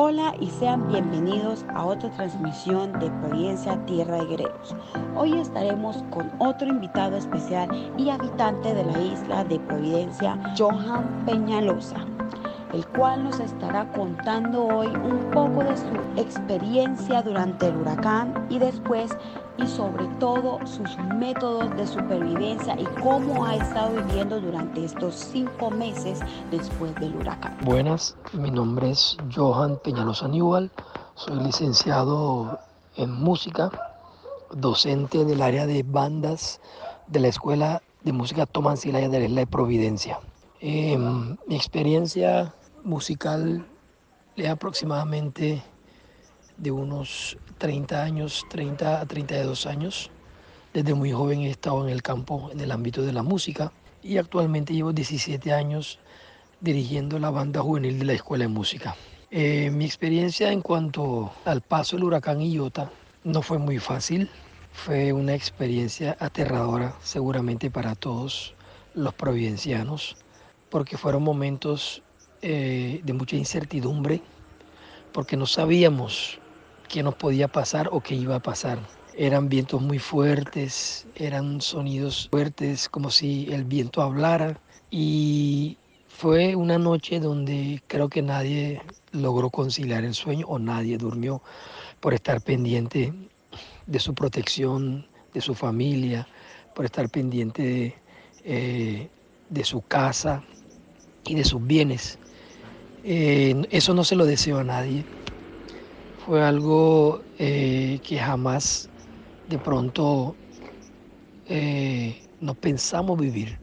Hola y sean bienvenidos a otra transmisión de Providencia Tierra de Guerreros. Hoy estaremos con otro invitado especial y habitante de la isla de Providencia, Johan Peñalosa, el cual nos estará contando hoy un poco de su experiencia durante el huracán y después y sobre todo sus métodos de supervivencia y cómo ha estado viviendo durante estos cinco meses después del huracán. Buenas, mi nombre es Johan Peñalosa Aníbal, soy licenciado en música, docente del área de bandas de la Escuela de Música Tomás Silaya de la Isla de Providencia. Em, mi experiencia musical es aproximadamente de unos 30 años, 30 a 32 años. Desde muy joven he estado en el campo, en el ámbito de la música y actualmente llevo 17 años dirigiendo la banda juvenil de la Escuela de Música. Eh, mi experiencia en cuanto al paso del huracán Iota no fue muy fácil, fue una experiencia aterradora seguramente para todos los providencianos, porque fueron momentos eh, de mucha incertidumbre, porque no sabíamos qué nos podía pasar o qué iba a pasar. Eran vientos muy fuertes, eran sonidos fuertes, como si el viento hablara. Y fue una noche donde creo que nadie logró conciliar el sueño o nadie durmió por estar pendiente de su protección, de su familia, por estar pendiente de, eh, de su casa y de sus bienes. Eh, eso no se lo deseo a nadie fue algo eh, que jamás de pronto eh, no pensamos vivir,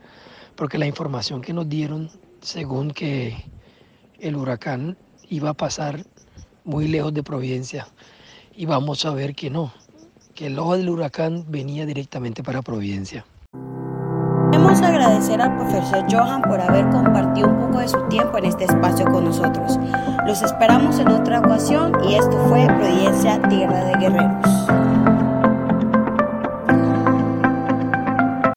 porque la información que nos dieron, según que el huracán iba a pasar muy lejos de Providencia, y vamos a ver que no, que el ojo del huracán venía directamente para Providencia. Agradecer al profesor Johan por haber compartido un poco de su tiempo en este espacio con nosotros. Los esperamos en otra ocasión y esto fue Providencia Tierra de Guerreros.